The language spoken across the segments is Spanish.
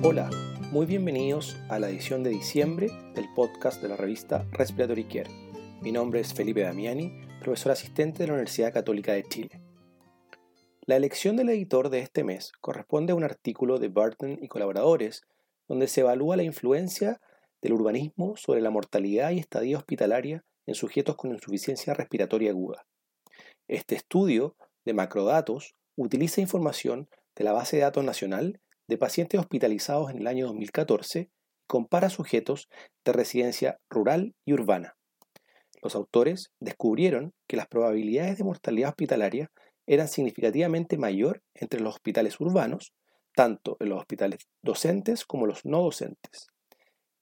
Hola, muy bienvenidos a la edición de diciembre del podcast de la revista Respiratory Care. Mi nombre es Felipe Damiani, profesor asistente de la Universidad Católica de Chile. La elección del editor de este mes corresponde a un artículo de Burton y colaboradores donde se evalúa la influencia del urbanismo sobre la mortalidad y estadía hospitalaria en sujetos con insuficiencia respiratoria aguda. Este estudio de macrodatos utiliza información de la base de datos nacional de pacientes hospitalizados en el año 2014 y compara sujetos de residencia rural y urbana. Los autores descubrieron que las probabilidades de mortalidad hospitalaria eran significativamente mayor entre los hospitales urbanos, tanto en los hospitales docentes como los no docentes.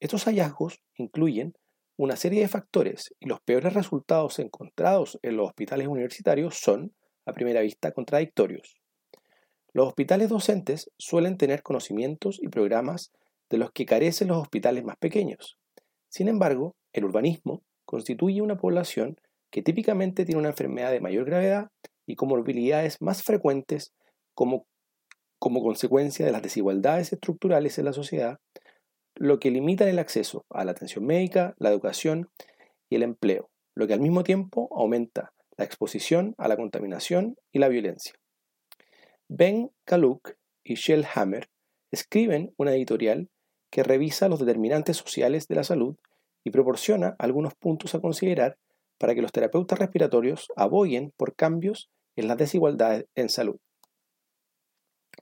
Estos hallazgos incluyen una serie de factores y los peores resultados encontrados en los hospitales universitarios son, a primera vista, contradictorios. Los hospitales docentes suelen tener conocimientos y programas de los que carecen los hospitales más pequeños. Sin embargo, el urbanismo constituye una población que típicamente tiene una enfermedad de mayor gravedad y comorbilidades más frecuentes como, como consecuencia de las desigualdades estructurales en la sociedad, lo que limita el acceso a la atención médica, la educación y el empleo, lo que al mismo tiempo aumenta la exposición a la contaminación y la violencia. Ben Kaluk y Shell Hammer escriben una editorial que revisa los determinantes sociales de la salud y proporciona algunos puntos a considerar para que los terapeutas respiratorios aboyen por cambios en las desigualdades en salud.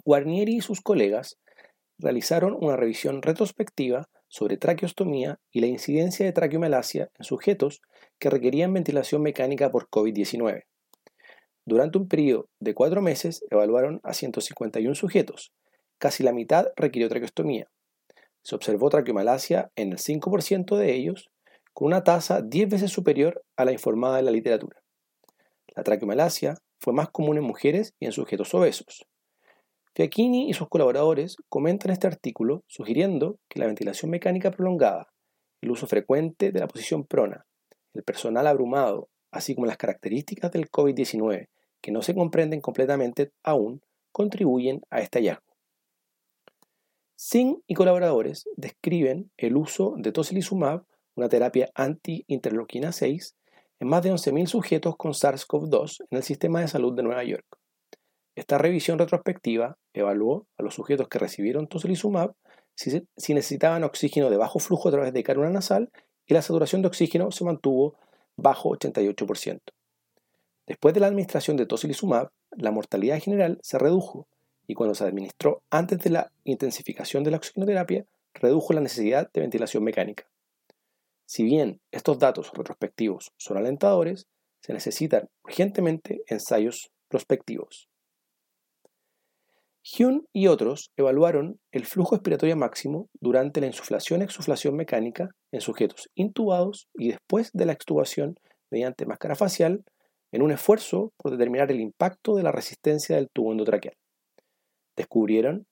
Guarnieri y sus colegas realizaron una revisión retrospectiva sobre traqueostomía y la incidencia de traqueomalacia en sujetos que requerían ventilación mecánica por COVID-19. Durante un periodo de cuatro meses evaluaron a 151 sujetos. Casi la mitad requirió traqueostomía. Se observó traqueomalacia en el 5% de ellos, con una tasa 10 veces superior a la informada en la literatura. La traqueomalacia fue más común en mujeres y en sujetos obesos. Fiacchini y sus colaboradores comentan este artículo sugiriendo que la ventilación mecánica prolongada, el uso frecuente de la posición prona, el personal abrumado, así como las características del COVID-19 que no se comprenden completamente aún, contribuyen a este hallazgo. Singh y colaboradores describen el uso de tocilizumab, una terapia anti-interleuquina 6, en más de 11.000 sujetos con SARS-CoV-2 en el sistema de salud de Nueva York. Esta revisión retrospectiva evaluó a los sujetos que recibieron tocilizumab si, si necesitaban oxígeno de bajo flujo a través de cánula nasal y la saturación de oxígeno se mantuvo bajo 88%. Después de la administración de tocilizumab, la mortalidad general se redujo y cuando se administró antes de la intensificación de la oxigenoterapia, redujo la necesidad de ventilación mecánica. Si bien estos datos retrospectivos son alentadores, se necesitan urgentemente ensayos prospectivos. Hyun y otros evaluaron el flujo expiratorio máximo durante la insuflación-exuflación mecánica en sujetos intubados y después de la extubación mediante máscara facial en un esfuerzo por determinar el impacto de la resistencia del tubo endotraqueal. Descubrieron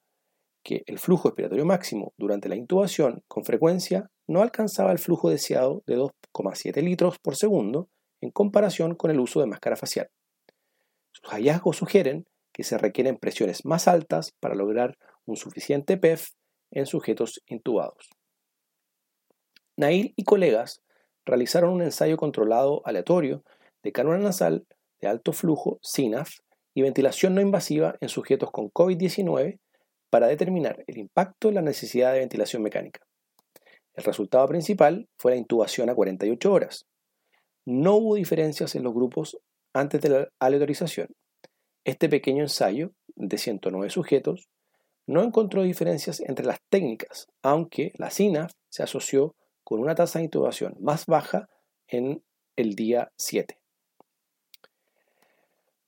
que el flujo expiratorio máximo durante la intubación con frecuencia no alcanzaba el flujo deseado de 2,7 litros por segundo en comparación con el uso de máscara facial. Sus hallazgos sugieren que se requieren presiones más altas para lograr un suficiente PEF en sujetos intubados. Nail y colegas realizaron un ensayo controlado aleatorio de cánula nasal de alto flujo, SINAF, y ventilación no invasiva en sujetos con COVID-19 para determinar el impacto en la necesidad de ventilación mecánica. El resultado principal fue la intubación a 48 horas. No hubo diferencias en los grupos antes de la aleatorización. Este pequeño ensayo, de 109 sujetos, no encontró diferencias entre las técnicas, aunque la SINAF se asoció con una tasa de intubación más baja en el día 7.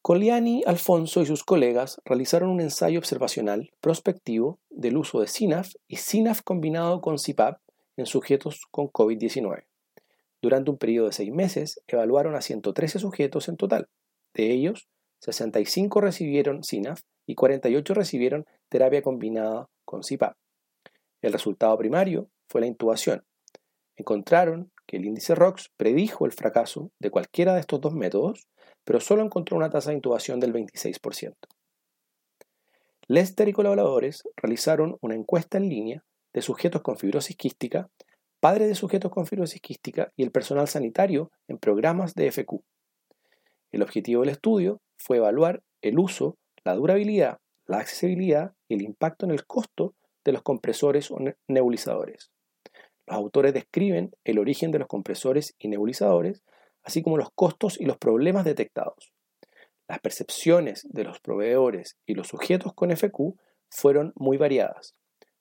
Coliani, Alfonso y sus colegas realizaron un ensayo observacional prospectivo del uso de SINAF y SINAF combinado con CPAP en sujetos con COVID-19. Durante un periodo de seis meses, evaluaron a 113 sujetos en total. De ellos, 65 recibieron SINAF y 48 recibieron terapia combinada con CPAP. El resultado primario fue la intubación. Encontraron que el índice ROX predijo el fracaso de cualquiera de estos dos métodos pero solo encontró una tasa de intubación del 26%. Lester y colaboradores realizaron una encuesta en línea de sujetos con fibrosis quística, padres de sujetos con fibrosis quística y el personal sanitario en programas de FQ. El objetivo del estudio fue evaluar el uso, la durabilidad, la accesibilidad y el impacto en el costo de los compresores o nebulizadores. Los autores describen el origen de los compresores y nebulizadores, así como los costos y los problemas detectados. Las percepciones de los proveedores y los sujetos con FQ fueron muy variadas.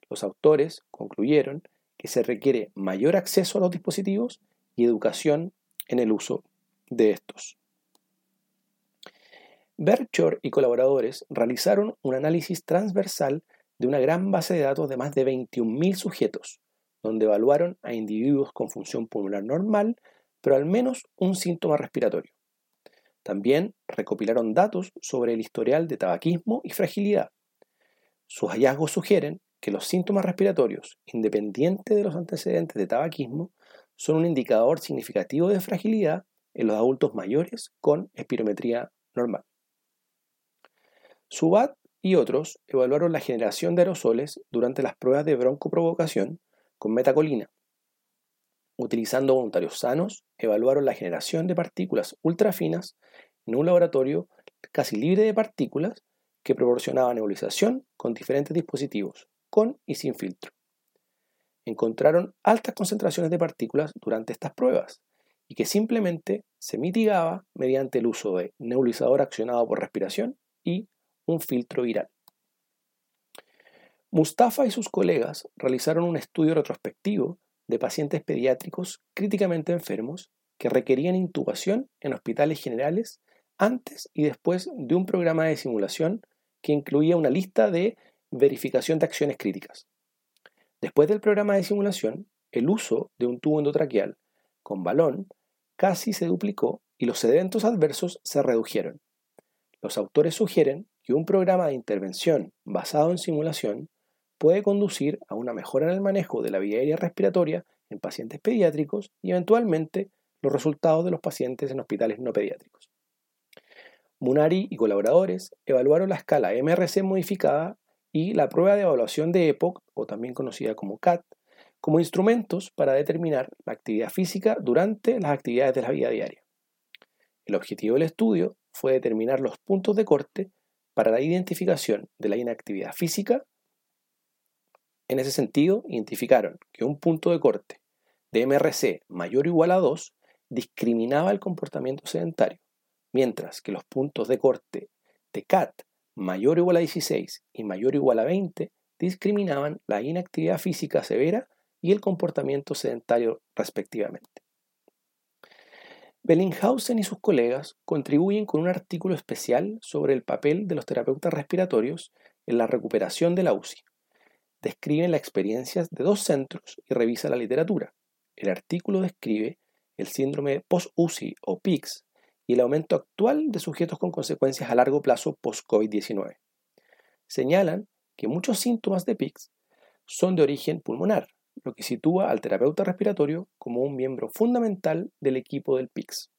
Los autores concluyeron que se requiere mayor acceso a los dispositivos y educación en el uso de estos. Berchor y colaboradores realizaron un análisis transversal de una gran base de datos de más de 21.000 sujetos, donde evaluaron a individuos con función pulmonar normal, pero al menos un síntoma respiratorio. También recopilaron datos sobre el historial de tabaquismo y fragilidad. Sus hallazgos sugieren que los síntomas respiratorios, independientes de los antecedentes de tabaquismo, son un indicador significativo de fragilidad en los adultos mayores con espirometría normal. Subat y otros evaluaron la generación de aerosoles durante las pruebas de broncoprovocación con metacolina. Utilizando voluntarios sanos, evaluaron la generación de partículas ultrafinas en un laboratorio casi libre de partículas que proporcionaba nebulización con diferentes dispositivos, con y sin filtro. Encontraron altas concentraciones de partículas durante estas pruebas y que simplemente se mitigaba mediante el uso de nebulizador accionado por respiración y un filtro viral. Mustafa y sus colegas realizaron un estudio retrospectivo de pacientes pediátricos críticamente enfermos que requerían intubación en hospitales generales antes y después de un programa de simulación que incluía una lista de verificación de acciones críticas. Después del programa de simulación, el uso de un tubo endotraqueal con balón casi se duplicó y los eventos adversos se redujeron. Los autores sugieren que un programa de intervención basado en simulación puede conducir a una mejora en el manejo de la vía aérea respiratoria en pacientes pediátricos y eventualmente los resultados de los pacientes en hospitales no pediátricos. Munari y colaboradores evaluaron la escala MRC modificada y la prueba de evaluación de EPOC, o también conocida como CAT, como instrumentos para determinar la actividad física durante las actividades de la vida diaria. El objetivo del estudio fue determinar los puntos de corte para la identificación de la inactividad física. En ese sentido, identificaron que un punto de corte de MRC mayor o igual a 2 discriminaba el comportamiento sedentario, mientras que los puntos de corte de CAT mayor o igual a 16 y mayor o igual a 20 discriminaban la inactividad física severa y el comportamiento sedentario respectivamente. Bellinghausen y sus colegas contribuyen con un artículo especial sobre el papel de los terapeutas respiratorios en la recuperación de la UCI. Describen las experiencias de dos centros y revisan la literatura. El artículo describe el síndrome post-UCI o PICS y el aumento actual de sujetos con consecuencias a largo plazo post-COVID-19. Señalan que muchos síntomas de PICS son de origen pulmonar, lo que sitúa al terapeuta respiratorio como un miembro fundamental del equipo del PICS.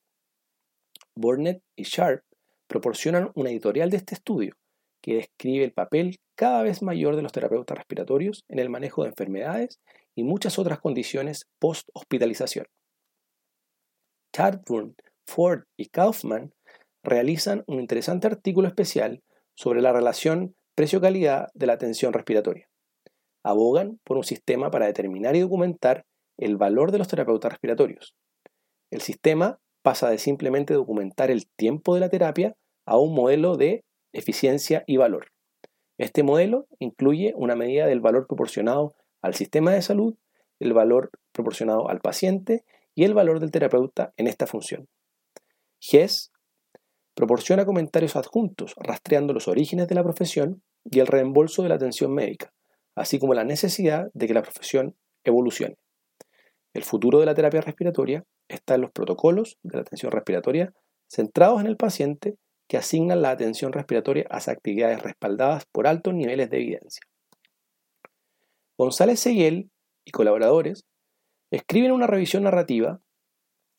Burnett y Sharp proporcionan una editorial de este estudio que describe el papel cada vez mayor de los terapeutas respiratorios en el manejo de enfermedades y muchas otras condiciones post-hospitalización. Chadbourne, Ford y Kaufman realizan un interesante artículo especial sobre la relación precio-calidad de la atención respiratoria abogan por un sistema para determinar y documentar el valor de los terapeutas respiratorios. El sistema pasa de simplemente documentar el tiempo de la terapia a un modelo de eficiencia y valor. Este modelo incluye una medida del valor proporcionado al sistema de salud, el valor proporcionado al paciente y el valor del terapeuta en esta función. GES proporciona comentarios adjuntos rastreando los orígenes de la profesión y el reembolso de la atención médica, así como la necesidad de que la profesión evolucione. El futuro de la terapia respiratoria está en los protocolos de la atención respiratoria centrados en el paciente que asignan la atención respiratoria a actividades respaldadas por altos niveles de evidencia. González Seguel y colaboradores escriben una revisión narrativa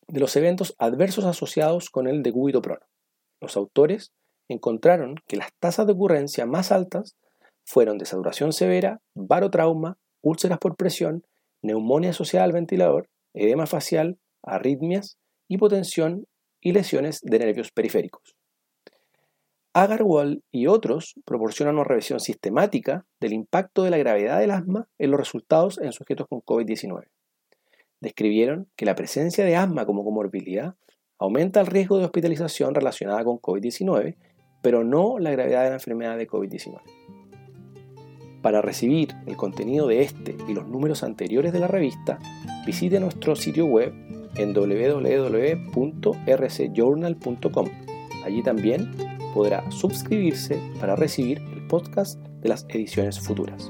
de los eventos adversos asociados con el decúbito prono. Los autores encontraron que las tasas de ocurrencia más altas fueron desaturación severa, barotrauma, úlceras por presión, neumonía asociada al ventilador, edema facial, arritmias, hipotensión y lesiones de nervios periféricos. Agarwal y otros proporcionan una revisión sistemática del impacto de la gravedad del asma en los resultados en sujetos con COVID-19. Describieron que la presencia de asma como comorbilidad aumenta el riesgo de hospitalización relacionada con COVID-19, pero no la gravedad de la enfermedad de COVID-19. Para recibir el contenido de este y los números anteriores de la revista, visite nuestro sitio web en www.rcjournal.com. Allí también podrá suscribirse para recibir el podcast de las ediciones futuras.